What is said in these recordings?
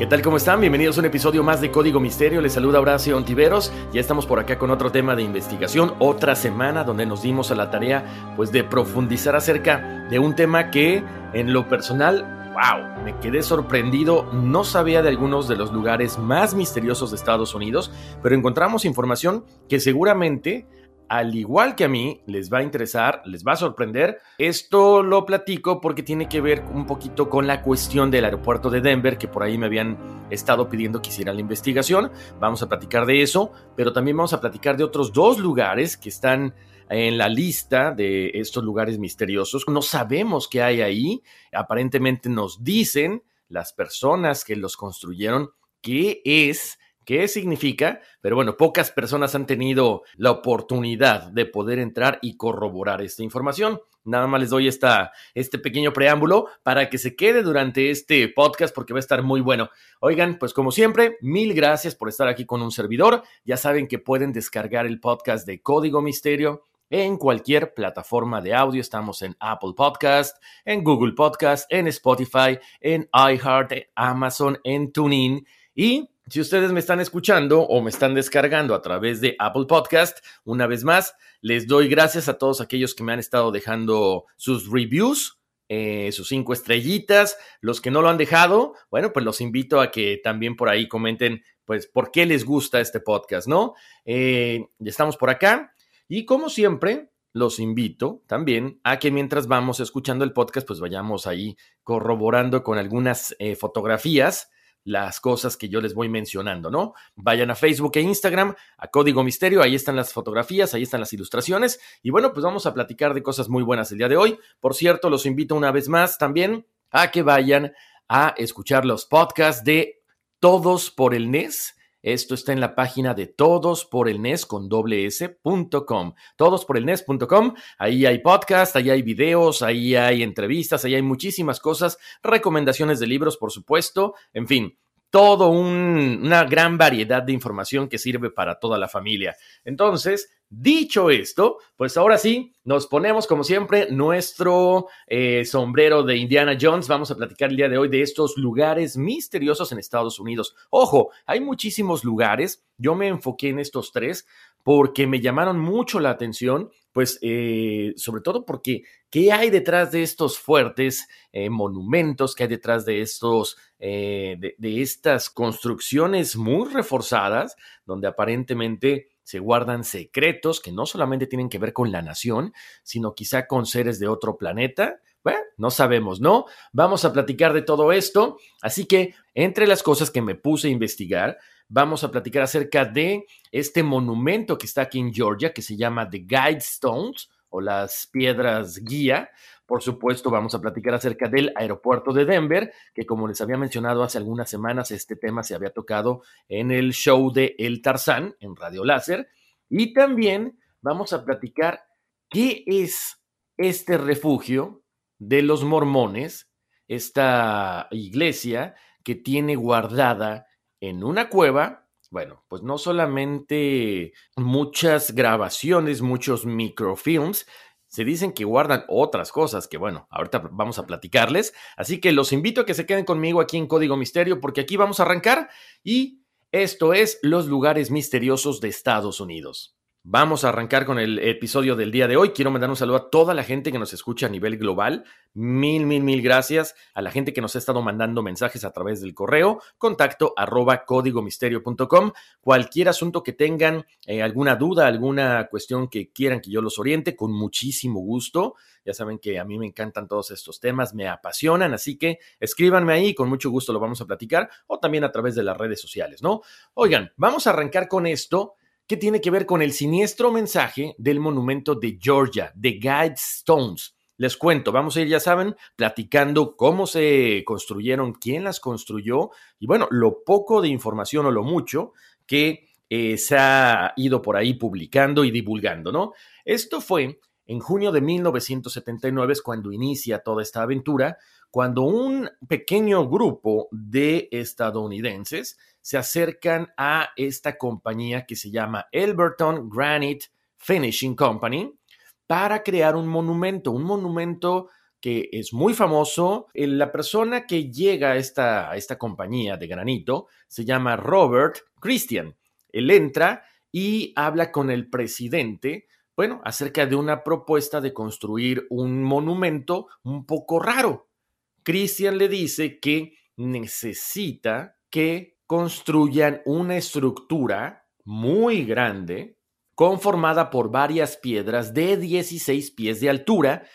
¿Qué tal? ¿Cómo están? Bienvenidos a un episodio más de Código Misterio. Les saluda Horacio Ontiveros. Ya estamos por acá con otro tema de investigación, otra semana donde nos dimos a la tarea pues de profundizar acerca de un tema que en lo personal, wow, me quedé sorprendido. No sabía de algunos de los lugares más misteriosos de Estados Unidos, pero encontramos información que seguramente al igual que a mí, les va a interesar, les va a sorprender. Esto lo platico porque tiene que ver un poquito con la cuestión del aeropuerto de Denver, que por ahí me habían estado pidiendo que hiciera la investigación. Vamos a platicar de eso, pero también vamos a platicar de otros dos lugares que están en la lista de estos lugares misteriosos. No sabemos qué hay ahí. Aparentemente nos dicen las personas que los construyeron qué es qué significa, pero bueno, pocas personas han tenido la oportunidad de poder entrar y corroborar esta información. Nada más les doy esta, este pequeño preámbulo para que se quede durante este podcast porque va a estar muy bueno. Oigan, pues como siempre, mil gracias por estar aquí con un servidor. Ya saben que pueden descargar el podcast de Código Misterio en cualquier plataforma de audio. Estamos en Apple Podcast, en Google Podcast, en Spotify, en iHeart, en Amazon, en TuneIn y si ustedes me están escuchando o me están descargando a través de Apple Podcast, una vez más, les doy gracias a todos aquellos que me han estado dejando sus reviews, eh, sus cinco estrellitas. Los que no lo han dejado, bueno, pues los invito a que también por ahí comenten, pues, por qué les gusta este podcast, ¿no? Eh, ya estamos por acá. Y como siempre, los invito también a que mientras vamos escuchando el podcast, pues vayamos ahí corroborando con algunas eh, fotografías las cosas que yo les voy mencionando, ¿no? Vayan a Facebook e Instagram, a Código Misterio, ahí están las fotografías, ahí están las ilustraciones. Y bueno, pues vamos a platicar de cosas muy buenas el día de hoy. Por cierto, los invito una vez más también a que vayan a escuchar los podcasts de Todos por el NES esto está en la página de todos con doble. Todos por el. Ahí hay podcast, ahí hay videos, ahí hay entrevistas, ahí hay muchísimas cosas, recomendaciones de libros, por supuesto. En fin, todo una gran variedad de información que sirve para toda la familia. Entonces, dicho esto, pues ahora sí, nos ponemos como siempre nuestro eh, sombrero de Indiana Jones. Vamos a platicar el día de hoy de estos lugares misteriosos en Estados Unidos. Ojo, hay muchísimos lugares. Yo me enfoqué en estos tres porque me llamaron mucho la atención pues eh, sobre todo porque ¿qué hay detrás de estos fuertes eh, monumentos? ¿Qué hay detrás de estos, eh, de, estas construcciones muy reforzadas, donde aparentemente se guardan secretos que no solamente tienen que ver con la nación, sino quizá con seres de otro planeta? Bueno, no sabemos, ¿no? Vamos a platicar de todo esto. Así que, entre las cosas que me puse a investigar, vamos a platicar acerca de este monumento que está aquí en Georgia, que se llama The Guidestones o las piedras guía. Por supuesto, vamos a platicar acerca del aeropuerto de Denver, que como les había mencionado hace algunas semanas, este tema se había tocado en el show de El Tarzán en Radio Láser. Y también vamos a platicar qué es este refugio de los mormones esta iglesia que tiene guardada en una cueva, bueno, pues no solamente muchas grabaciones, muchos microfilms, se dicen que guardan otras cosas que, bueno, ahorita vamos a platicarles. Así que los invito a que se queden conmigo aquí en Código Misterio porque aquí vamos a arrancar y esto es los lugares misteriosos de Estados Unidos. Vamos a arrancar con el episodio del día de hoy. Quiero mandar un saludo a toda la gente que nos escucha a nivel global. Mil, mil, mil gracias a la gente que nos ha estado mandando mensajes a través del correo, contacto códigomisterio.com. Cualquier asunto que tengan, eh, alguna duda, alguna cuestión que quieran que yo los oriente, con muchísimo gusto. Ya saben que a mí me encantan todos estos temas, me apasionan, así que escríbanme ahí, con mucho gusto lo vamos a platicar, o también a través de las redes sociales, ¿no? Oigan, vamos a arrancar con esto que tiene que ver con el siniestro mensaje del monumento de Georgia, de Guidestones. Les cuento, vamos a ir, ya saben, platicando cómo se construyeron, quién las construyó y bueno, lo poco de información o lo mucho que eh, se ha ido por ahí publicando y divulgando, ¿no? Esto fue en junio de 1979 es cuando inicia toda esta aventura, cuando un pequeño grupo de estadounidenses se acercan a esta compañía que se llama Elberton Granite Finishing Company para crear un monumento, un monumento que es muy famoso. La persona que llega a esta, a esta compañía de granito se llama Robert Christian. Él entra y habla con el presidente, bueno, acerca de una propuesta de construir un monumento un poco raro. Christian le dice que necesita que construyan una estructura muy grande conformada por varias piedras de 16 pies de altura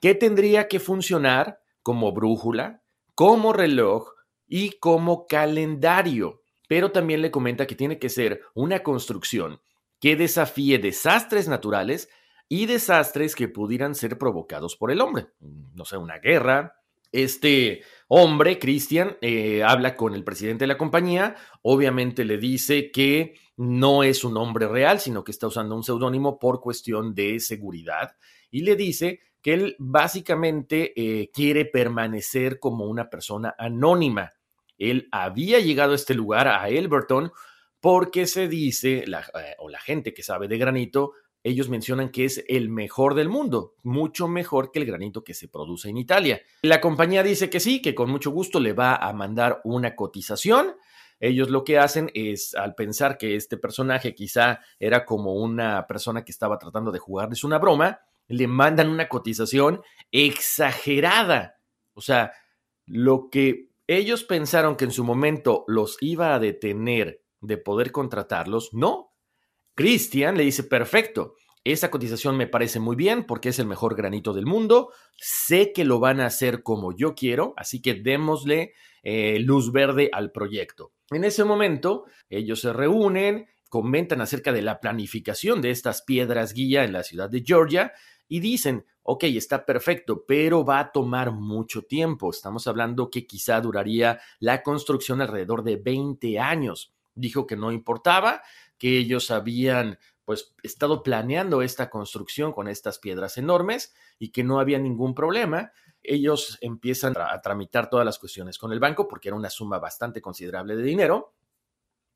que tendría que funcionar como brújula, como reloj y como calendario. Pero también le comenta que tiene que ser una construcción que desafíe desastres naturales y desastres que pudieran ser provocados por el hombre. No sé, una guerra, este hombre, Christian, eh, habla con el presidente de la compañía, obviamente le dice que no es un hombre real, sino que está usando un seudónimo por cuestión de seguridad, y le dice que él básicamente eh, quiere permanecer como una persona anónima. Él había llegado a este lugar, a Elberton, porque se dice, eh, o la gente que sabe de granito, ellos mencionan que es el mejor del mundo, mucho mejor que el granito que se produce en Italia. La compañía dice que sí, que con mucho gusto le va a mandar una cotización. Ellos lo que hacen es, al pensar que este personaje quizá era como una persona que estaba tratando de jugarles una broma, le mandan una cotización exagerada. O sea, lo que ellos pensaron que en su momento los iba a detener de poder contratarlos, no, Christian le dice, perfecto, esa cotización me parece muy bien porque es el mejor granito del mundo, sé que lo van a hacer como yo quiero, así que démosle eh, luz verde al proyecto. En ese momento, ellos se reúnen, comentan acerca de la planificación de estas piedras guía en la ciudad de Georgia y dicen, ok, está perfecto, pero va a tomar mucho tiempo. Estamos hablando que quizá duraría la construcción alrededor de 20 años. Dijo que no importaba, que ellos habían pues estado planeando esta construcción con estas piedras enormes y que no había ningún problema. Ellos empiezan a tramitar todas las cuestiones con el banco porque era una suma bastante considerable de dinero.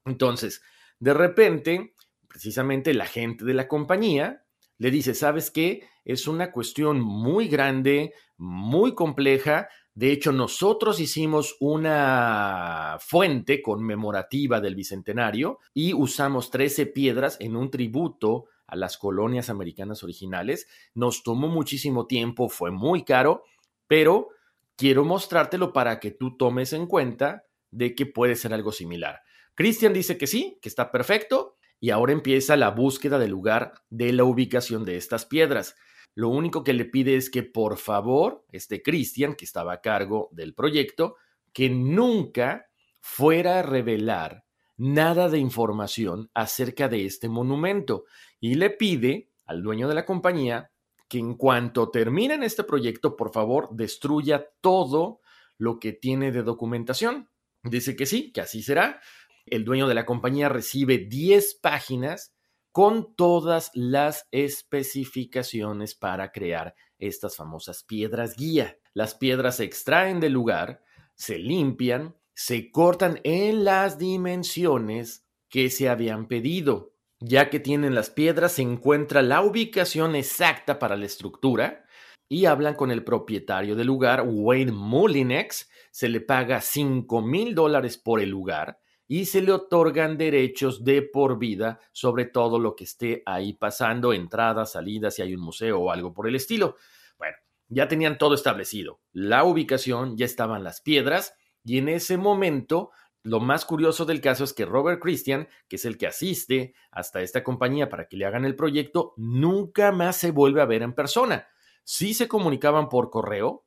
Entonces, de repente, precisamente la gente de la compañía le dice, ¿sabes qué? Es una cuestión muy grande, muy compleja, de hecho, nosotros hicimos una fuente conmemorativa del Bicentenario y usamos 13 piedras en un tributo a las colonias americanas originales. Nos tomó muchísimo tiempo, fue muy caro, pero quiero mostrártelo para que tú tomes en cuenta de que puede ser algo similar. Christian dice que sí, que está perfecto, y ahora empieza la búsqueda del lugar de la ubicación de estas piedras. Lo único que le pide es que por favor, este Cristian, que estaba a cargo del proyecto, que nunca fuera a revelar nada de información acerca de este monumento y le pide al dueño de la compañía que en cuanto terminen este proyecto, por favor, destruya todo lo que tiene de documentación. Dice que sí, que así será. El dueño de la compañía recibe 10 páginas con todas las especificaciones para crear estas famosas piedras guía. Las piedras se extraen del lugar, se limpian, se cortan en las dimensiones que se habían pedido. Ya que tienen las piedras, se encuentra la ubicación exacta para la estructura y hablan con el propietario del lugar, Wayne Mullinex. Se le paga 5 mil dólares por el lugar y se le otorgan derechos de por vida sobre todo lo que esté ahí pasando, entradas, salidas, si hay un museo o algo por el estilo. Bueno, ya tenían todo establecido. La ubicación, ya estaban las piedras y en ese momento lo más curioso del caso es que Robert Christian, que es el que asiste hasta esta compañía para que le hagan el proyecto, nunca más se vuelve a ver en persona. Sí se comunicaban por correo,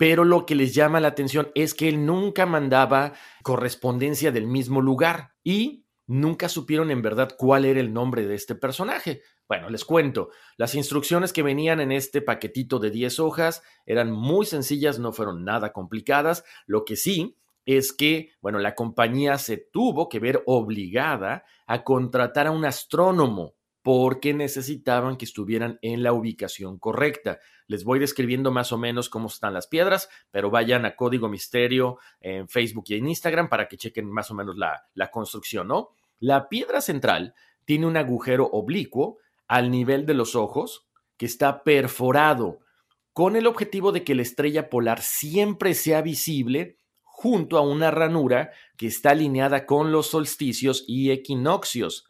pero lo que les llama la atención es que él nunca mandaba correspondencia del mismo lugar y nunca supieron en verdad cuál era el nombre de este personaje. Bueno, les cuento, las instrucciones que venían en este paquetito de 10 hojas eran muy sencillas, no fueron nada complicadas. Lo que sí es que, bueno, la compañía se tuvo que ver obligada a contratar a un astrónomo porque necesitaban que estuvieran en la ubicación correcta. Les voy describiendo más o menos cómo están las piedras, pero vayan a Código Misterio en Facebook y en Instagram para que chequen más o menos la, construcción, ¿no? La piedra central tiene un agujero oblicuo al nivel de los ojos que está perforado con el objetivo de que la estrella polar siempre sea visible junto a una ranura que está alineada con los solsticios y equinoccios,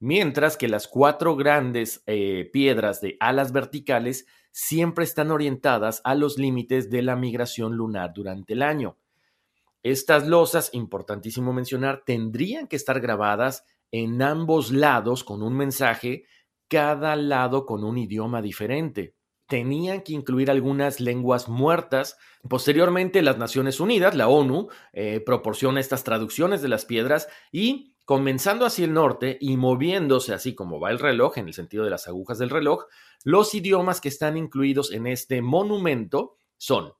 mientras que las cuatro grandes eh, piedras de alas verticales siempre están orientadas a los límites de la migración lunar durante el año. Estas losas, importantísimo mencionar, tendrían que estar grabadas en ambos lados con un mensaje, cada lado con un idioma diferente tenían que incluir algunas lenguas muertas. Posteriormente, las Naciones Unidas, la ONU, eh, proporciona estas traducciones de las piedras y comenzando hacia el norte y moviéndose así como va el reloj, en el sentido de las agujas del reloj, los idiomas que están incluidos en este monumento son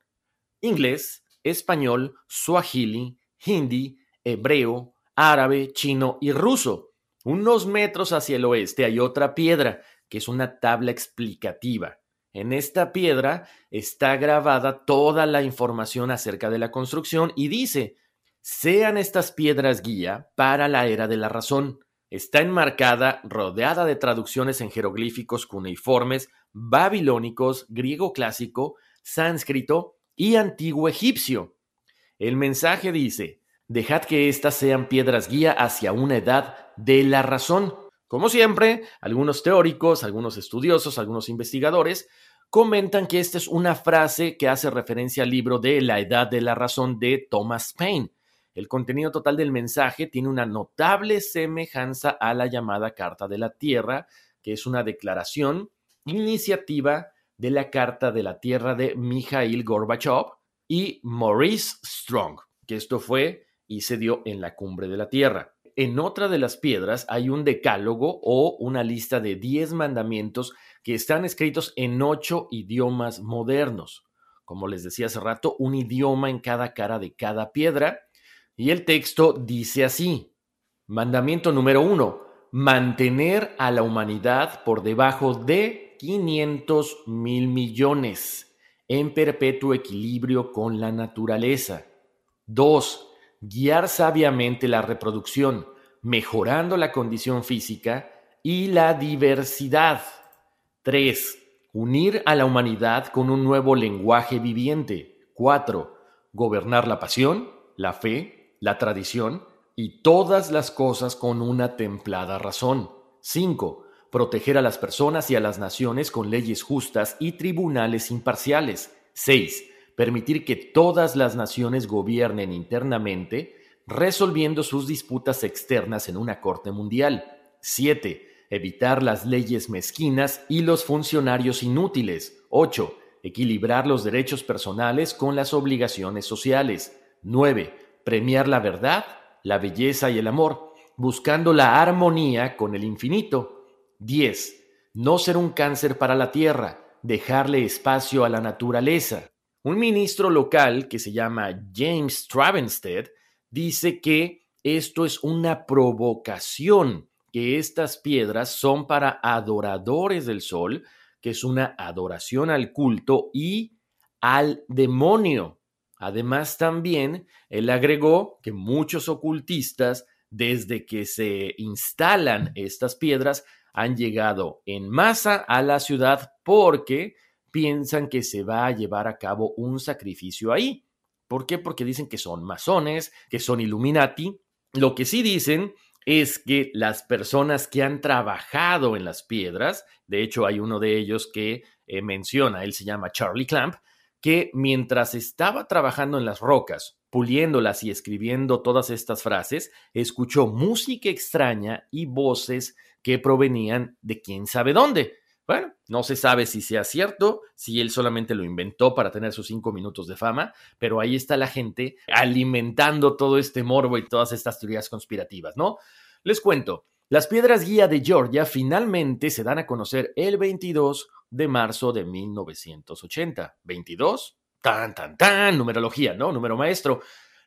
inglés, español, suajili, hindi, hebreo, árabe, chino y ruso. Unos metros hacia el oeste hay otra piedra, que es una tabla explicativa. En esta piedra está grabada toda la información acerca de la construcción y dice, sean estas piedras guía para la era de la razón. Está enmarcada, rodeada de traducciones en jeroglíficos cuneiformes, babilónicos, griego clásico, sánscrito y antiguo egipcio. El mensaje dice, dejad que éstas sean piedras guía hacia una edad de la razón. Como siempre, algunos teóricos, algunos estudiosos, algunos investigadores comentan que esta es una frase que hace referencia al libro de La Edad de la Razón de Thomas Paine. El contenido total del mensaje tiene una notable semejanza a la llamada Carta de la Tierra, que es una declaración, iniciativa de la Carta de la Tierra de Mikhail Gorbachev y Maurice Strong, que esto fue y se dio en la cumbre de la Tierra. En otra de las piedras hay un decálogo o una lista de diez mandamientos que están escritos en ocho idiomas modernos. Como les decía hace rato, un idioma en cada cara de cada piedra. Y el texto dice así. Mandamiento número uno. Mantener a la humanidad por debajo de 500 mil millones en perpetuo equilibrio con la naturaleza. Dos guiar sabiamente la reproducción, mejorando la condición física y la diversidad. 3. Unir a la humanidad con un nuevo lenguaje viviente. 4. Gobernar la pasión, la fe, la tradición y todas las cosas con una templada razón. 5. Proteger a las personas y a las naciones con leyes justas y tribunales imparciales. 6 permitir que todas las naciones gobiernen internamente, resolviendo sus disputas externas en una corte mundial. 7. Evitar las leyes mezquinas y los funcionarios inútiles. 8. Equilibrar los derechos personales con las obligaciones sociales. 9. Premiar la verdad, la belleza y el amor, buscando la armonía con el infinito. 10. No ser un cáncer para la tierra, dejarle espacio a la naturaleza. Un ministro local que se llama James Travenstead dice que esto es una provocación, que estas piedras son para adoradores del sol que es una adoración al culto y al demonio. Además, también él agregó que muchos ocultistas, desde que se instalan estas piedras, han llegado en masa a la ciudad porque piensan que se va a llevar a cabo un sacrificio ahí. ¿Por qué? Porque dicen que son masones, que son Illuminati. Lo que sí dicen es que las personas que han trabajado en las piedras, de hecho hay uno de ellos que eh, menciona, él se llama Charlie Clamp, que mientras estaba trabajando en las rocas, puliéndolas y escribiendo todas estas frases, escuchó música extraña y voces que provenían de quién sabe dónde. Bueno, no se sabe si sea cierto, si él solamente lo inventó para tener sus cinco minutos de fama, pero ahí está la gente alimentando todo este morbo y todas estas teorías conspirativas, ¿no? Les cuento, las piedras guía de Georgia finalmente se dan a conocer el 22 de marzo de 1980. 22, tan, tan, tan, numerología, ¿no? Número maestro.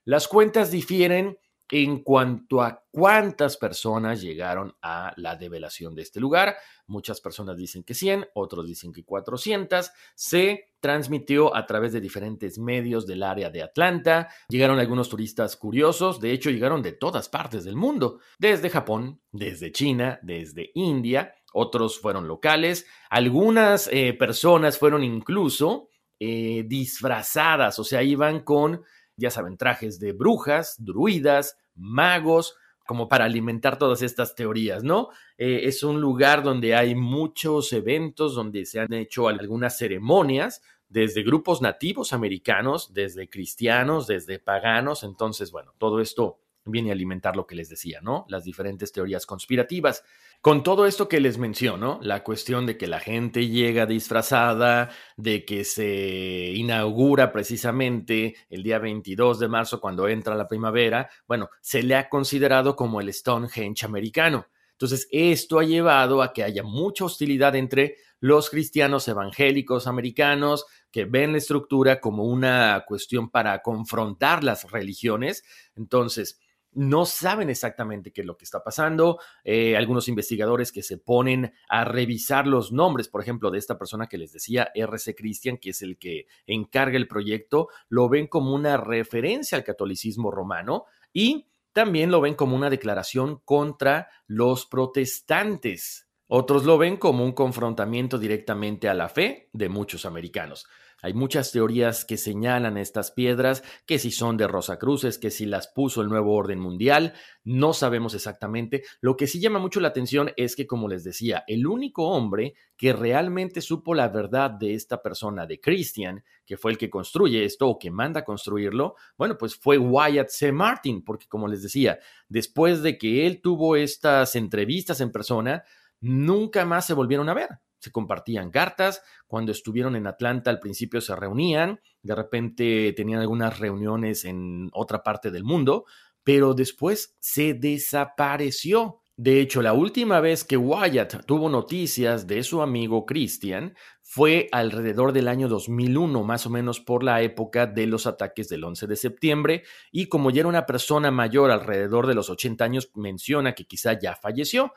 Las cuentas difieren en cuanto a cuántas personas llegaron a la develación de este lugar. Muchas personas dicen que 100, otros dicen que 400. Se transmitió a través de diferentes medios del área de Atlanta. Llegaron algunos turistas curiosos, de hecho llegaron de todas partes del mundo, desde Japón, desde China, desde India. Otros fueron locales. Algunas eh, personas fueron incluso eh, disfrazadas, o sea, iban con ya saben, trajes de brujas, druidas, magos, como para alimentar todas estas teorías, ¿no? Eh, es un lugar donde hay muchos eventos, donde se han hecho algunas ceremonias, desde grupos nativos americanos, desde cristianos, desde paganos, entonces, bueno, todo esto viene a alimentar lo que les decía, ¿no? Las diferentes teorías conspirativas. Con todo esto que les menciono, la cuestión de que la gente llega disfrazada, de que se inaugura precisamente el día 22 de marzo cuando entra la primavera, bueno, se le ha considerado como el Stonehenge americano. Entonces, esto ha llevado a que haya mucha hostilidad entre los cristianos evangélicos americanos que ven la estructura como una cuestión para confrontar las religiones. Entonces, no saben exactamente qué es lo que está pasando. Eh, algunos investigadores que se ponen a revisar los nombres, por ejemplo, de esta persona que les decía, RC Christian, que es el que encarga el proyecto, lo ven como una referencia al catolicismo romano y también lo ven como una declaración contra los protestantes. Otros lo ven como un confrontamiento directamente a la fe de muchos americanos. Hay muchas teorías que señalan estas piedras, que si son de Rosacruces, que si las puso el nuevo orden mundial, no sabemos exactamente. Lo que sí llama mucho la atención es que, como les decía, el único hombre que realmente supo la verdad de esta persona, de Christian, que fue el que construye esto o que manda a construirlo, bueno, pues fue Wyatt C. Martin, porque como les decía, después de que él tuvo estas entrevistas en persona, nunca más se volvieron a ver se compartían cartas, cuando estuvieron en Atlanta al principio se reunían, de repente tenían algunas reuniones en otra parte del mundo, pero después se desapareció. De hecho, la última vez que Wyatt tuvo noticias de su amigo Christian fue alrededor del año 2001, más o menos por la época de los ataques del 11 de septiembre, y como ya era una persona mayor, alrededor de los 80 años, menciona que quizá ya falleció.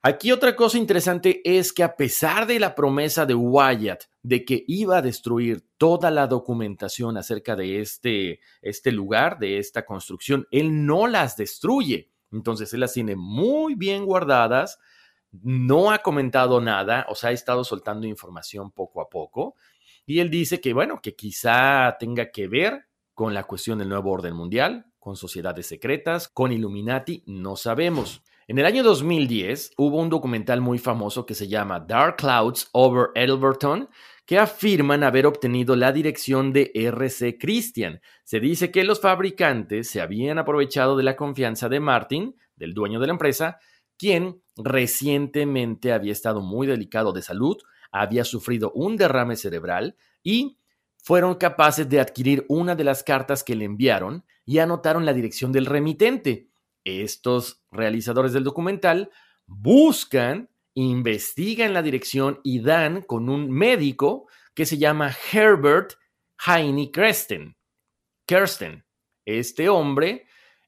Aquí otra cosa interesante es que a pesar de la promesa de Wyatt de que iba a destruir toda la documentación acerca de este, este lugar, de esta construcción, él no las destruye. Entonces él las tiene muy bien guardadas, no ha comentado nada, o sea, ha estado soltando información poco a poco. Y él dice que, bueno, que quizá tenga que ver con la cuestión del nuevo orden mundial, con sociedades secretas, con Illuminati, no sabemos. En el año 2010 hubo un documental muy famoso que se llama Dark Clouds Over Elberton, que afirman haber obtenido la dirección de RC Christian. Se dice que los fabricantes se habían aprovechado de la confianza de Martin, del dueño de la empresa, quien recientemente había estado muy delicado de salud, había sufrido un derrame cerebral y fueron capaces de adquirir una de las cartas que le enviaron y anotaron la dirección del remitente. Estos realizadores del documental buscan, investigan la dirección y dan con un médico que se llama Herbert Heine Kirsten. Kirsten. Este hombre,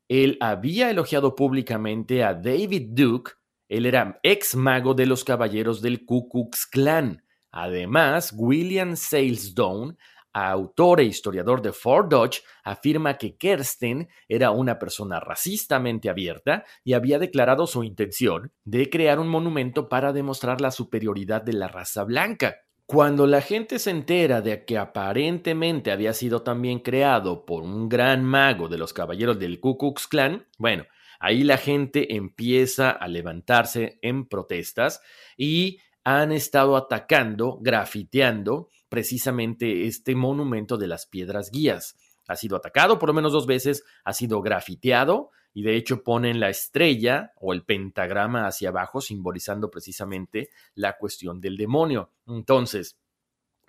él había elogiado públicamente a David Duke, él era ex mago de los caballeros del Ku Klux Klan. Además, William Salesdown, autor e historiador de Fort Dodge, afirma que Kersten era una persona racistamente abierta y había declarado su intención de crear un monumento para demostrar la superioridad de la raza blanca. Cuando la gente se entera de que aparentemente había sido también creado por un gran mago de los caballeros del Ku Klan, bueno, ahí la gente empieza a levantarse en protestas y han estado atacando, grafiteando precisamente este monumento de las piedras guías. Ha sido atacado por lo menos dos veces, ha sido grafiteado y de hecho ponen la estrella o el pentagrama hacia abajo simbolizando precisamente la cuestión del demonio. Entonces,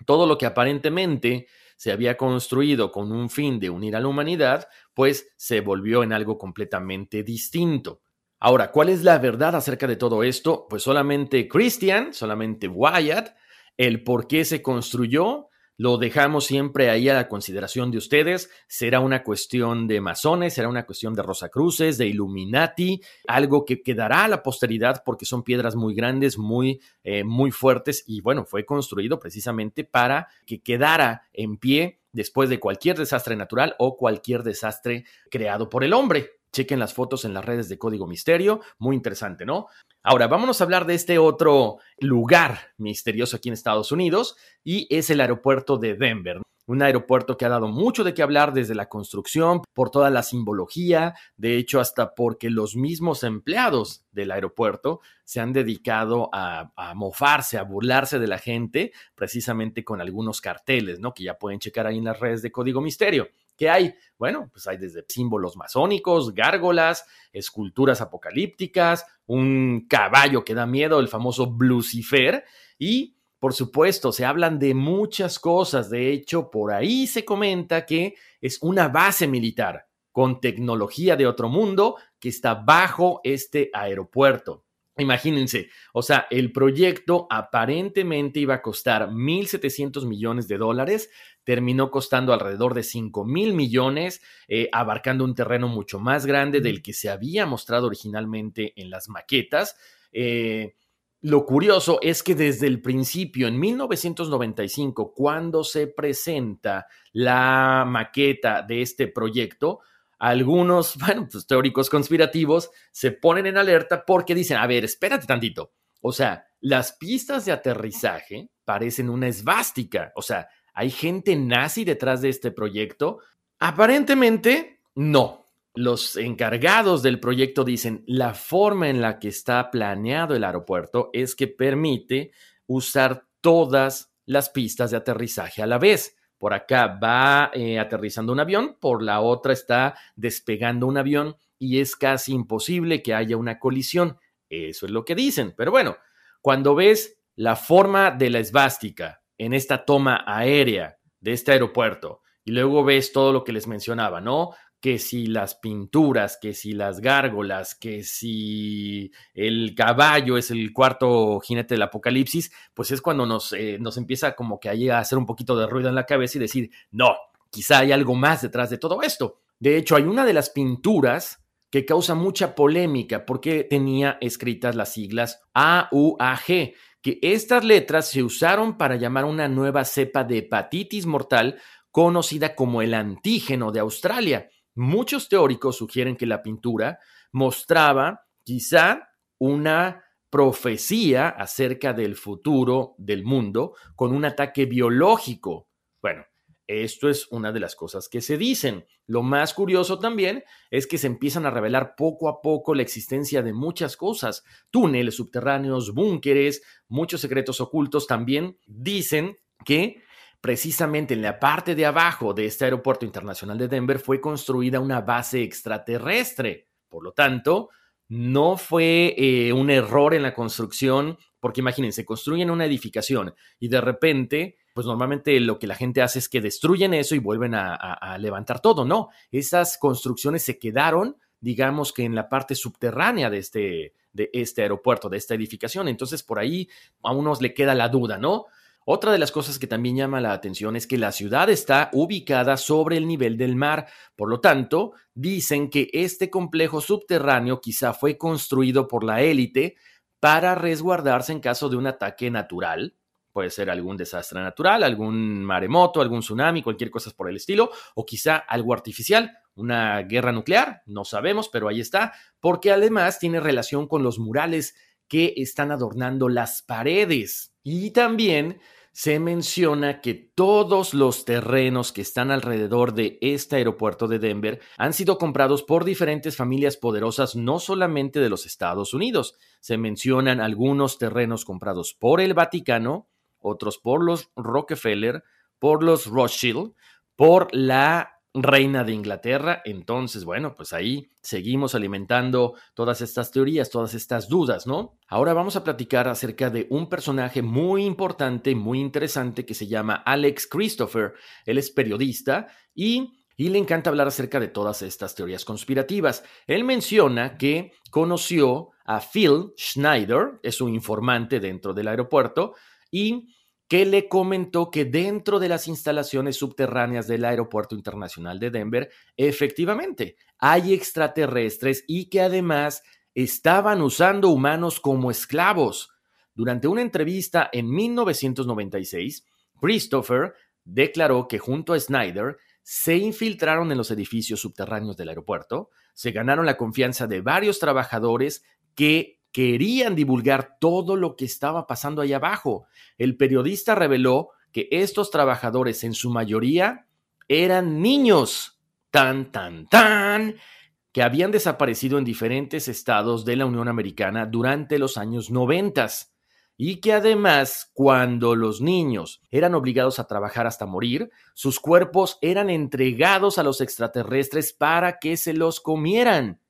todo lo que aparentemente se había construido con un fin de unir a la humanidad, pues se volvió en algo completamente distinto. Ahora, ¿cuál es la verdad acerca de todo esto? Pues solamente Christian, solamente Wyatt, el por qué se construyó, lo dejamos siempre ahí a la consideración de ustedes. Será una cuestión de masones, será una cuestión de Rosacruces, de Illuminati, algo que quedará a la posteridad porque son piedras muy grandes, muy, eh, muy fuertes y bueno, fue construido precisamente para que quedara en pie después de cualquier desastre natural o cualquier desastre creado por el hombre. Chequen las fotos en las redes de Código Misterio, muy interesante, ¿no? Ahora, vámonos a hablar de este otro lugar misterioso aquí en Estados Unidos y es el aeropuerto de Denver. Un aeropuerto que ha dado mucho de qué hablar desde la construcción, por toda la simbología, de hecho hasta porque los mismos empleados del aeropuerto se han dedicado a, a, mofarse, a burlarse de la gente, precisamente con algunos carteles, ¿no? Que ya pueden checar ahí en las redes de Código Misterio. ¿Qué hay? Bueno, pues hay desde símbolos masónicos, gárgolas, esculturas apocalípticas, un caballo que da miedo, el famoso Lucifer, y por supuesto, se hablan de muchas cosas. De hecho, por ahí se comenta que es una base militar con tecnología de otro mundo que está bajo este aeropuerto. Imagínense, o sea, el proyecto aparentemente iba a costar 1.700 millones de dólares, terminó costando alrededor de 5 mil millones, eh, abarcando un terreno mucho más grande del que se había mostrado originalmente en las maquetas. Eh, lo curioso es que desde el principio, en 1995, cuando se presenta la maqueta de este proyecto, algunos, bueno, pues, teóricos conspirativos se ponen en alerta porque dicen, a ver, espérate tantito. O sea, las pistas de aterrizaje parecen una esvástica. O sea, ¿hay gente nazi detrás de este proyecto? Aparentemente, no. Los encargados del proyecto dicen, la forma en la que está planeado el aeropuerto es que permite usar todas las pistas de aterrizaje a la vez. Por acá va eh, aterrizando un avión, por la otra está despegando un avión y es casi imposible que haya una colisión. Eso es lo que dicen. Pero bueno, cuando ves la forma de la esvástica en esta toma aérea de este aeropuerto y luego ves todo lo que les mencionaba, ¿no? que si las pinturas, que si las gárgolas, que si el caballo es el cuarto jinete del apocalipsis, pues es cuando nos, eh, nos empieza como que a hacer un poquito de ruido en la cabeza y decir, no, quizá hay algo más detrás de todo esto. De hecho, hay una de las pinturas que causa mucha polémica porque tenía escritas las siglas AUAG, que estas letras se usaron para llamar una nueva cepa de hepatitis mortal conocida como el antígeno de Australia. Muchos teóricos sugieren que la pintura mostraba quizá una profecía acerca del futuro del mundo con un ataque biológico. Bueno, esto es una de las cosas que se dicen. Lo más curioso también es que se empiezan a revelar poco a poco la existencia de muchas cosas. Túneles subterráneos, búnkeres, muchos secretos ocultos también dicen que precisamente en la parte de abajo de este aeropuerto internacional de Denver fue construida una base extraterrestre. Por lo tanto, no fue eh, un error en la construcción, porque imagínense, construyen una edificación y de repente, pues normalmente lo que la gente hace es que destruyen eso y vuelven a, levantar todo. No, esas construcciones se quedaron, digamos que en la parte subterránea de este, de este aeropuerto, de esta edificación. Entonces, por ahí a unos le queda la duda, ¿no? Otra de las cosas que también llama la atención es que la ciudad está ubicada sobre el nivel del mar, por lo tanto, dicen que este complejo subterráneo quizá fue construido por la élite para resguardarse en caso de un ataque natural, Puede ser algún desastre natural, algún maremoto, algún tsunami, cualquier cosa por el estilo, o quizá algo artificial, una guerra nuclear, no sabemos, pero ahí está, porque además tiene relación con los murales que están adornando las paredes. Y también se menciona que todos los terrenos que están alrededor de este aeropuerto de Denver han sido comprados por diferentes familias poderosas, no solamente de los Estados Unidos. Se mencionan algunos terrenos comprados por el Vaticano, otros por los Rockefeller, por los Rothschild, por la reina de Inglaterra. Entonces, bueno, pues ahí seguimos alimentando todas estas teorías, todas estas dudas, ¿no? Ahora vamos a platicar acerca de un personaje muy importante, muy interesante que se llama Alex Christopher. Él es periodista y... Y le encanta hablar acerca de todas estas teorías conspirativas. Él menciona que conoció a Phil Schneider, es un informante dentro del aeropuerto, y que le comentó que dentro de las instalaciones subterráneas del Aeropuerto Internacional de Denver, efectivamente, hay extraterrestres y que además estaban usando humanos como esclavos. Durante una entrevista en 1996, Christopher declaró que junto a Snyder se infiltraron en los edificios subterráneos del aeropuerto, se ganaron la confianza de varios trabajadores que querían divulgar todo lo que estaba pasando ahí abajo. El periodista reveló que estos trabajadores en su mayoría eran niños, tan, tan, tan, que habían desaparecido en diferentes estados de la Unión Americana durante los años noventas y que además cuando los niños eran obligados a trabajar hasta morir, sus cuerpos eran entregados a los extraterrestres para que se los comieran.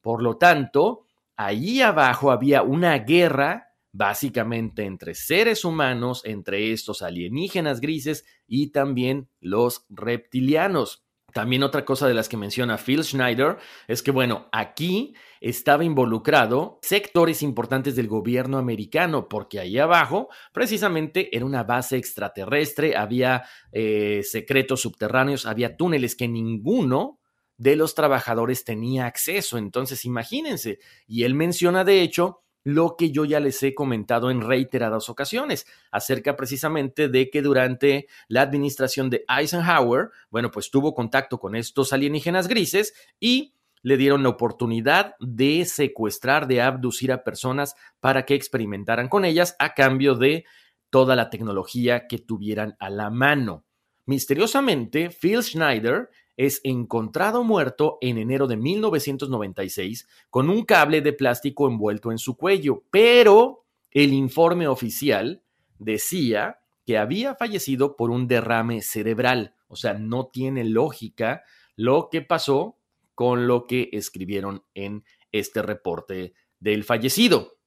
Por lo tanto, Allí abajo había una guerra básicamente entre seres humanos, entre estos alienígenas grises y también los reptilianos. También otra cosa de las que menciona Phil Schneider es que, bueno, aquí estaba involucrado sectores importantes del gobierno americano, porque ahí abajo precisamente era una base extraterrestre, había eh, secretos subterráneos, había túneles que ninguno de los trabajadores tenía acceso. Entonces, imagínense. Y él menciona, de hecho, lo que yo ya les he comentado en reiteradas ocasiones, acerca precisamente de que durante la administración de Eisenhower, bueno, pues tuvo contacto con estos alienígenas grises y le dieron la oportunidad de secuestrar, de abducir a personas para que experimentaran con ellas a cambio de toda la tecnología que tuvieran a la mano. Misteriosamente, Phil Schneider es encontrado muerto en enero de 1996 con un cable de plástico envuelto en su cuello, pero el informe oficial decía que había fallecido por un derrame cerebral. O sea, no tiene lógica lo que pasó con lo que escribieron en este reporte del fallecido.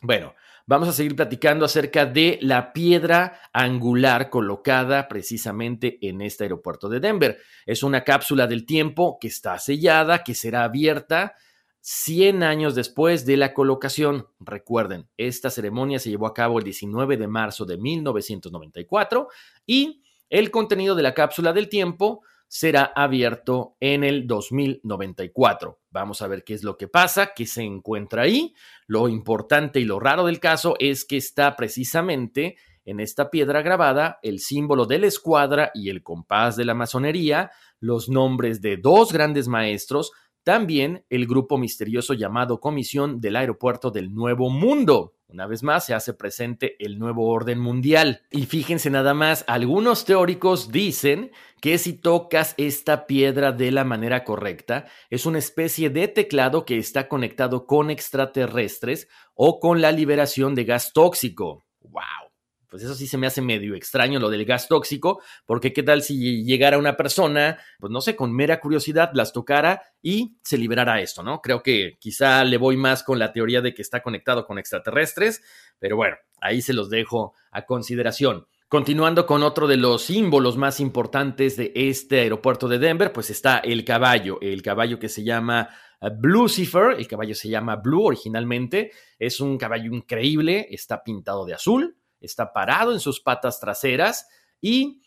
Bueno, vamos a seguir platicando acerca de la piedra angular colocada precisamente en este aeropuerto de Denver. Es una cápsula del tiempo que está sellada, que será abierta 100 años después de la colocación. Recuerden, esta ceremonia se llevó a cabo el 19 de marzo de 1994 y el contenido de la cápsula del tiempo será abierto en el 2094. Vamos a ver qué es lo que pasa, qué se encuentra ahí. Lo importante y lo raro del caso es que está precisamente en esta piedra grabada el símbolo de la escuadra y el compás de la masonería, los nombres de dos grandes maestros, también el grupo misterioso llamado Comisión del Aeropuerto del Nuevo Mundo. Una vez más se hace presente el nuevo orden mundial. Y fíjense nada más, algunos teóricos dicen que si tocas esta piedra de la manera correcta, es una especie de teclado que está conectado con extraterrestres o con la liberación de gas tóxico. ¡Wow! Pues eso sí se me hace medio extraño lo del gas tóxico, porque qué tal si llegara una persona, pues no sé, con mera curiosidad, las tocara y se liberara esto, ¿no? Creo que quizá le voy más con la teoría de que está conectado con extraterrestres, pero bueno, ahí se los dejo a consideración. Continuando con otro de los símbolos más importantes de este aeropuerto de Denver, pues está el caballo, el caballo que se llama eh, Blucifer, el caballo se llama Blue originalmente, es un caballo increíble, está pintado de azul, está parado en sus patas traseras y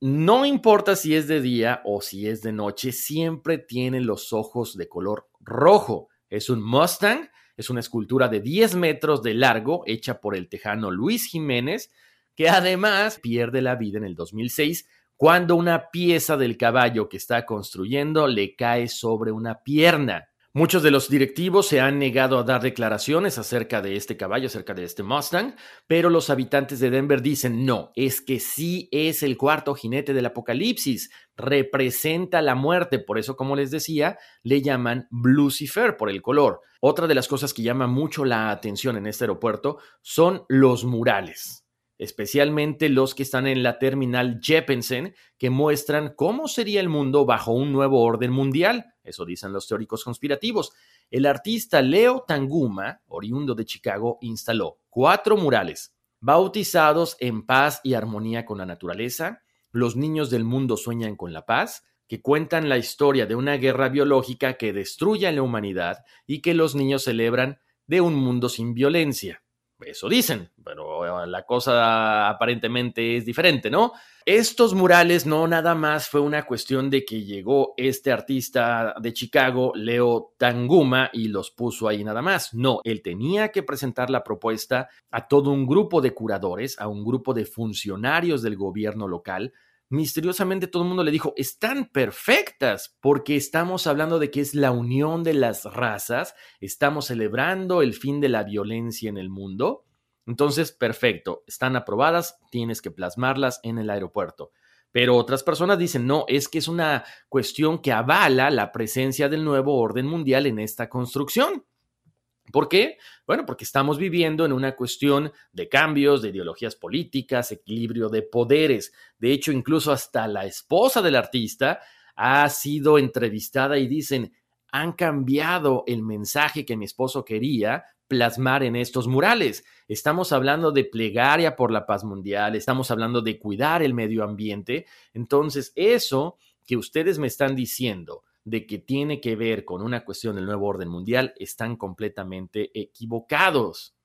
no importa si es de día o si es de noche, siempre tiene los ojos de color rojo. Es un Mustang, es una escultura de 10 metros de largo hecha por el tejano Luis Jiménez que además pierde la vida en el 2006 cuando una pieza del caballo que está construyendo le cae sobre una pierna. Muchos de los directivos se han negado a dar declaraciones acerca de este caballo, acerca de este Mustang, pero los habitantes de Denver dicen no, es que sí es el cuarto jinete del apocalipsis, representa la muerte, por eso como les decía, le llaman Lucifer por el color. Otra de las cosas que llama mucho la atención en este aeropuerto son los murales especialmente los que están en la terminal Jeppesen, que muestran cómo sería el mundo bajo un nuevo orden mundial. Eso dicen los teóricos conspirativos. El artista Leo Tanguma, oriundo de Chicago, instaló cuatro murales bautizados en paz y armonía con la naturaleza, Los niños del mundo sueñan con la paz, que cuentan la historia de una guerra biológica que destruye a la humanidad y que los niños celebran de un mundo sin violencia. Eso dicen, pero la cosa aparentemente es diferente, ¿no? Estos murales no nada más fue una cuestión de que llegó este artista de Chicago, Leo Tanguma, y los puso ahí nada más. No, él tenía que presentar la propuesta a todo un grupo de curadores, a un grupo de funcionarios del gobierno local, misteriosamente todo el mundo le dijo, están perfectas, porque estamos hablando de que es la unión de las razas, estamos celebrando el fin de la violencia en el mundo. Entonces, perfecto, están aprobadas, tienes que plasmarlas en el aeropuerto. Pero otras personas dicen, no, es que es una cuestión que avala la presencia del nuevo orden mundial en esta construcción. ¿Por qué? Bueno, porque estamos viviendo en una cuestión de cambios, de ideologías políticas, equilibrio de poderes. De hecho, incluso hasta la esposa del artista ha sido entrevistada y dicen, han cambiado el mensaje que mi esposo quería plasmar en estos murales. Estamos hablando de plegaria por la paz mundial, estamos hablando de cuidar el medio ambiente. Entonces, eso que ustedes me están diciendo, de que tiene que ver con una cuestión del nuevo orden mundial están completamente equivocados.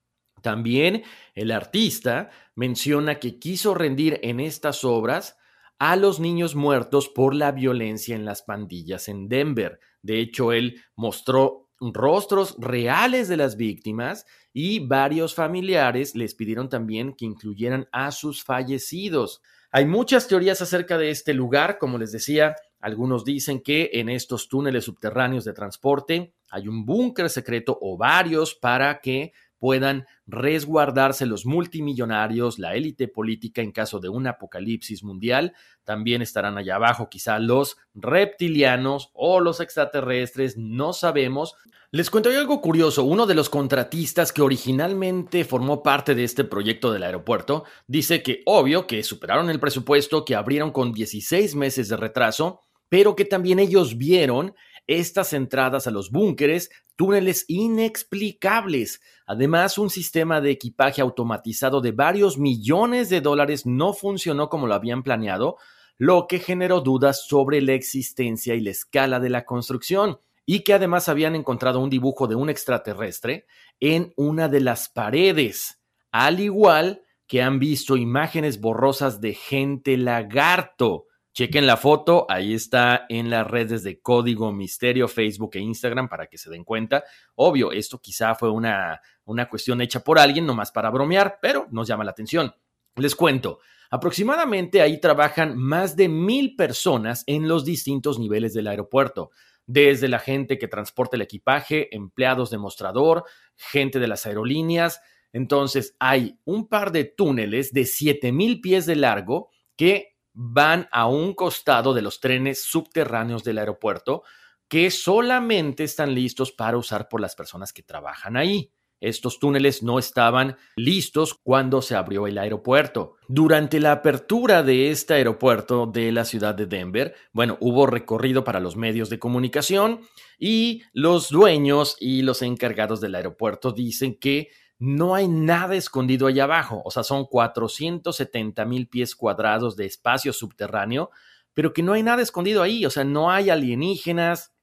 También el artista menciona que quiso rendir en estas obras a los niños muertos por la violencia en las pandillas en Denver. De hecho, él mostró rostros reales de las víctimas y varios familiares les pidieron también que incluyeran a sus fallecidos. Hay muchas teorías acerca de este lugar, como les decía, algunos dicen que en estos túneles subterráneos de transporte hay un búnker secreto o varios para que puedan resguardarse los multimillonarios, la élite política en caso de un apocalipsis mundial. También estarán allá abajo quizá los reptilianos o los extraterrestres, no sabemos. Les cuento algo curioso, uno de los contratistas que originalmente formó parte de este proyecto del aeropuerto dice que obvio que superaron el presupuesto, que abrieron con 16 meses de retraso pero que también ellos vieron estas entradas a los búnkeres, túneles inexplicables. Además, un sistema de equipaje automatizado de varios millones de dólares no funcionó como lo habían planeado, lo que generó dudas sobre la existencia y la escala de la construcción, y que además habían encontrado un dibujo de un extraterrestre en una de las paredes, al igual que han visto imágenes borrosas de gente lagarto. Chequen la foto, ahí está en las redes de Código Misterio, Facebook e Instagram para que se den cuenta. Obvio, esto quizá fue una, una cuestión hecha por alguien nomás para bromear, pero nos llama la atención. Les cuento, aproximadamente ahí trabajan más de mil personas en los distintos niveles del aeropuerto desde la gente que transporta el equipaje, empleados de mostrador, gente de las aerolíneas. Entonces hay un par de túneles de 7000 pies de largo que van a un costado de los trenes subterráneos del aeropuerto que solamente están listos para usar por las personas que trabajan ahí. Estos túneles no estaban listos cuando se abrió el aeropuerto. Durante la apertura de este aeropuerto de la ciudad de Denver, bueno, hubo recorrido para los medios de comunicación y los dueños y los encargados del aeropuerto dicen que no hay nada escondido allá abajo, o sea, son 470 mil pies cuadrados de espacio subterráneo, pero que no hay nada escondido ahí, o sea, no hay alienígenas,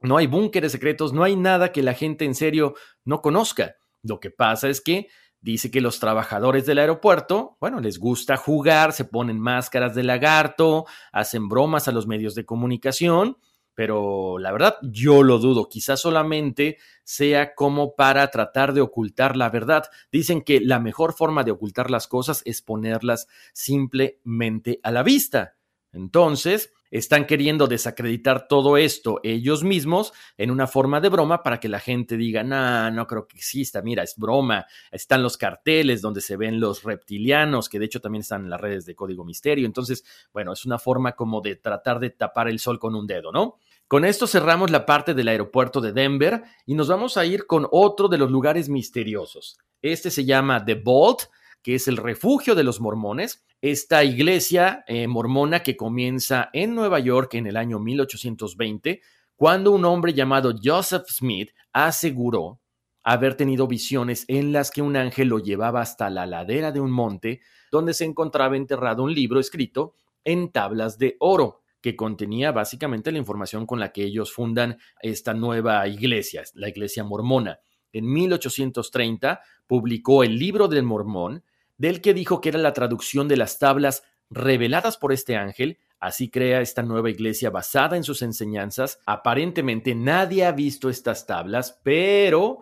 no hay búnkeres secretos, no hay nada que la gente en serio no conozca. Lo que pasa es que dice que los trabajadores del aeropuerto, bueno, les gusta jugar, se ponen máscaras de lagarto, hacen bromas a los medios de comunicación pero la verdad yo lo dudo, quizás solamente sea como para tratar de ocultar la verdad. Dicen que la mejor forma de ocultar las cosas es ponerlas simplemente a la vista. Entonces, están queriendo desacreditar todo esto ellos mismos en una forma de broma para que la gente diga, no, no creo que exista, mira, es broma. Están los carteles donde se ven los reptilianos, que de hecho también están en las redes de Código Misterio. Entonces, bueno, es una forma como de tratar de tapar el sol con un dedo, ¿no? Con esto cerramos la parte del aeropuerto de Denver y nos vamos a ir con otro de los lugares misteriosos. Este se llama The Vault, que es el refugio de los mormones esta iglesia eh, mormona que comienza en Nueva York en el año 1820, cuando un hombre llamado Joseph Smith aseguró haber tenido visiones en las que un ángel lo llevaba hasta la ladera de un monte donde se encontraba enterrado un libro escrito en tablas de oro que contenía básicamente la información con la que ellos fundan esta nueva iglesia, la iglesia mormona. En 1830 publicó el libro del mormón, del que dijo que era la traducción de las tablas reveladas por este ángel, así crea esta nueva iglesia basada en sus enseñanzas. Aparentemente nadie ha visto estas tablas, pero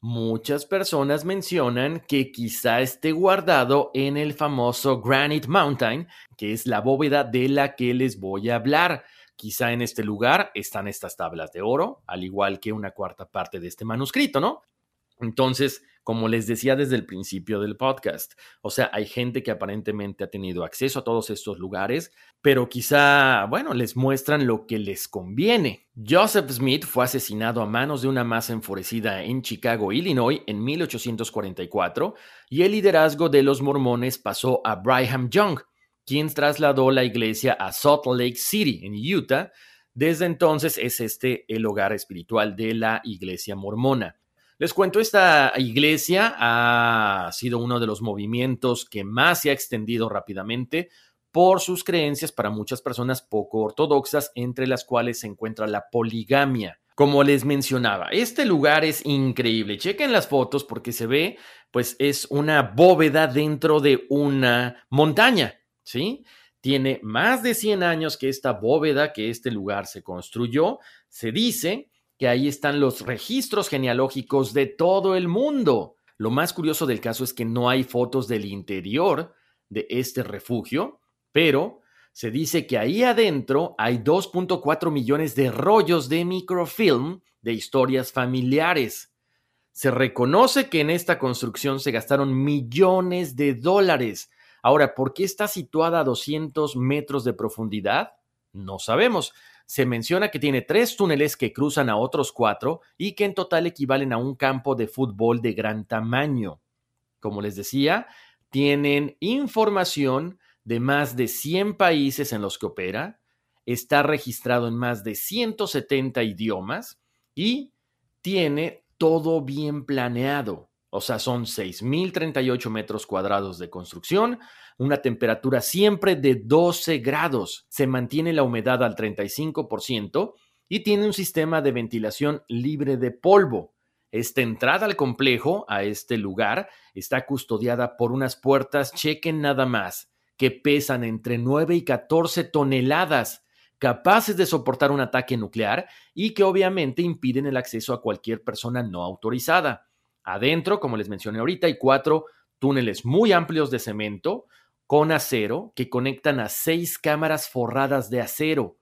muchas personas mencionan que quizá esté guardado en el famoso Granite Mountain, que es la bóveda de la que les voy a hablar. Quizá en este lugar están estas tablas de oro, al igual que una cuarta parte de este manuscrito, ¿no? Entonces, como les decía desde el principio del podcast, o sea, hay gente que aparentemente ha tenido acceso a todos estos lugares, pero quizá, bueno, les muestran lo que les conviene. Joseph Smith fue asesinado a manos de una masa enfurecida en Chicago, Illinois, en 1844, y el liderazgo de los mormones pasó a Brigham Young, quien trasladó la iglesia a Salt Lake City, en Utah. Desde entonces es este el hogar espiritual de la iglesia mormona. Les cuento, esta iglesia ha sido uno de los movimientos que más se ha extendido rápidamente por sus creencias para muchas personas poco ortodoxas, entre las cuales se encuentra la poligamia. Como les mencionaba, este lugar es increíble. Chequen las fotos porque se ve, pues es una bóveda dentro de una montaña, ¿sí? Tiene más de 100 años que esta bóveda, que este lugar se construyó. Se dice que ahí están los registros genealógicos de todo el mundo. Lo más curioso del caso es que no hay fotos del interior de este refugio, pero se dice que ahí adentro hay 2.4 millones de rollos de microfilm de historias familiares. Se reconoce que en esta construcción se gastaron millones de dólares. Ahora, ¿por qué está situada a 200 metros de profundidad? No sabemos, se menciona que tiene tres túneles que cruzan a otros cuatro y que en total equivalen a un campo de fútbol de gran tamaño. Como les decía, tienen información de más de 100 países en los que opera, está registrado en más de 170 idiomas y tiene todo bien planeado. O sea, son 6.038 metros cuadrados de construcción, una temperatura siempre de 12 grados, se mantiene la humedad al 35% y tiene un sistema de ventilación libre de polvo. Esta entrada al complejo, a este lugar, está custodiada por unas puertas, chequen nada más, que pesan entre 9 y 14 toneladas, capaces de soportar un ataque nuclear y que obviamente impiden el acceso a cualquier persona no autorizada. Adentro, como les mencioné ahorita, hay cuatro túneles muy amplios de cemento con acero que conectan a seis cámaras forradas de acero.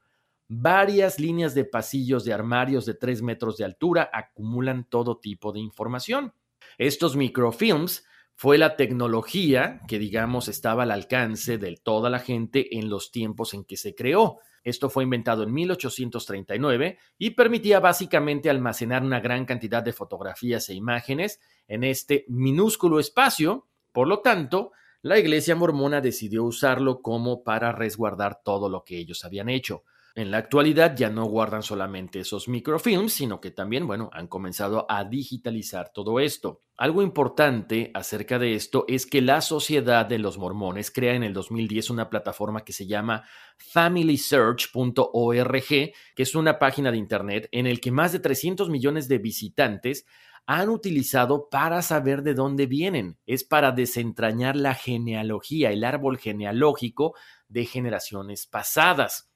Varias líneas de pasillos de armarios de tres metros de altura acumulan todo tipo de información. Estos microfilms fue la tecnología que, digamos, estaba al alcance de toda la gente en los tiempos en que se creó. Esto fue inventado en 1839 y permitía básicamente almacenar una gran cantidad de fotografías e imágenes en este minúsculo espacio. Por lo tanto, la iglesia mormona decidió usarlo como para resguardar todo lo que ellos habían hecho. En la actualidad ya no guardan solamente esos microfilms, sino que también, bueno, han comenzado a digitalizar todo esto. Algo importante acerca de esto es que la Sociedad de los Mormones crea en el 2010 una plataforma que se llama familysearch.org, que es una página de internet en el que más de 300 millones de visitantes han utilizado para saber de dónde vienen. Es para desentrañar la genealogía, el árbol genealógico de generaciones pasadas.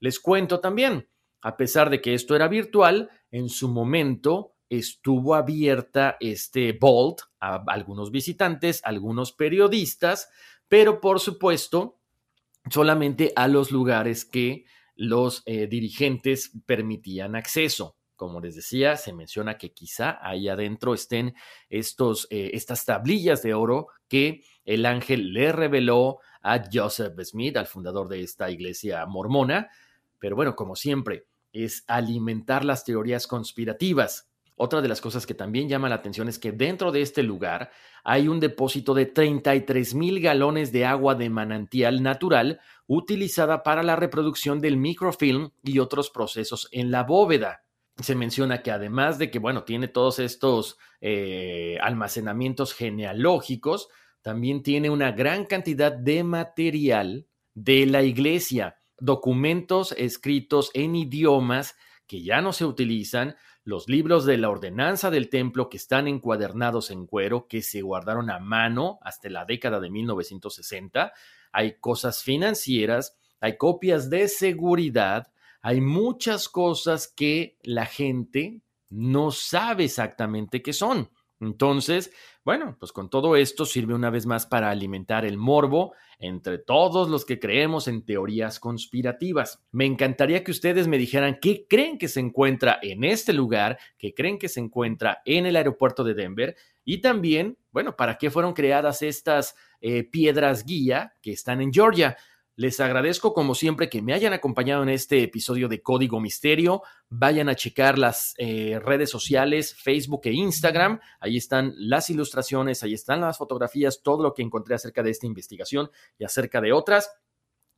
Les cuento también, a pesar de que esto era virtual, en su momento estuvo abierta este Vault a algunos visitantes, algunos periodistas, pero por supuesto solamente a los lugares que los eh, dirigentes permitían acceso. Como les decía, se menciona que quizá ahí adentro estén estos, eh, estas tablillas de oro que el ángel le reveló a Joseph Smith, al fundador de esta iglesia mormona. Pero bueno, como siempre, es alimentar las teorías conspirativas. Otra de las cosas que también llama la atención es que dentro de este lugar hay un depósito de 33 mil galones de agua de manantial natural utilizada para la reproducción del microfilm y otros procesos en la bóveda. Se menciona que además de que, bueno, tiene todos estos eh, almacenamientos genealógicos, también tiene una gran cantidad de material de la iglesia, documentos escritos en idiomas que ya no se utilizan, los libros de la ordenanza del templo que están encuadernados en cuero, que se guardaron a mano hasta la década de 1960, hay cosas financieras, hay copias de seguridad, hay muchas cosas que la gente no sabe exactamente qué son. Entonces, bueno, pues con todo esto sirve una vez más para alimentar el morbo entre todos los que creemos en teorías conspirativas. Me encantaría que ustedes me dijeran qué creen que se encuentra en este lugar, qué creen que se encuentra en el aeropuerto de Denver y también, bueno, para qué fueron creadas estas eh, piedras guía que están en Georgia. Les agradezco como siempre que me hayan acompañado en este episodio de Código Misterio. Vayan a checar las eh, redes sociales, Facebook e Instagram. Ahí están las ilustraciones, ahí están las fotografías, todo lo que encontré acerca de esta investigación y acerca de otras.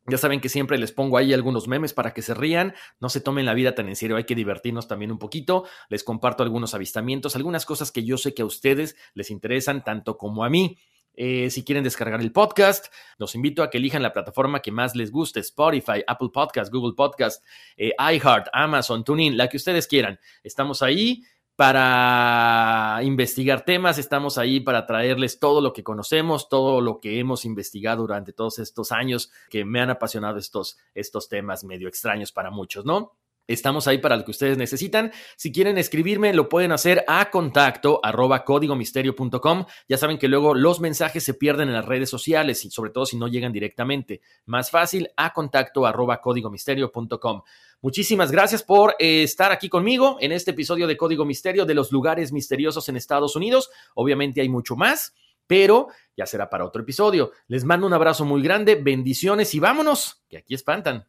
Ya saben que siempre les pongo ahí algunos memes para que se rían, no se tomen la vida tan en serio, hay que divertirnos también un poquito. Les comparto algunos avistamientos, algunas cosas que yo sé que a ustedes les interesan tanto como a mí. Eh, si quieren descargar el podcast, los invito a que elijan la plataforma que más les guste, Spotify, Apple Podcast, Google Podcast, eh, iHeart, Amazon, TuneIn, la que ustedes quieran. Estamos ahí para investigar temas, estamos ahí para traerles todo lo que conocemos, todo lo que hemos investigado durante todos estos años que me han apasionado estos, estos temas medio extraños para muchos, ¿no? Estamos ahí para lo que ustedes necesitan. Si quieren escribirme, lo pueden hacer a contacto arroba códigomisterio.com. Ya saben que luego los mensajes se pierden en las redes sociales y sobre todo si no llegan directamente. Más fácil, a contacto arroba códigomisterio.com. Muchísimas gracias por eh, estar aquí conmigo en este episodio de Código Misterio de los lugares misteriosos en Estados Unidos. Obviamente hay mucho más, pero ya será para otro episodio. Les mando un abrazo muy grande, bendiciones y vámonos, que aquí espantan.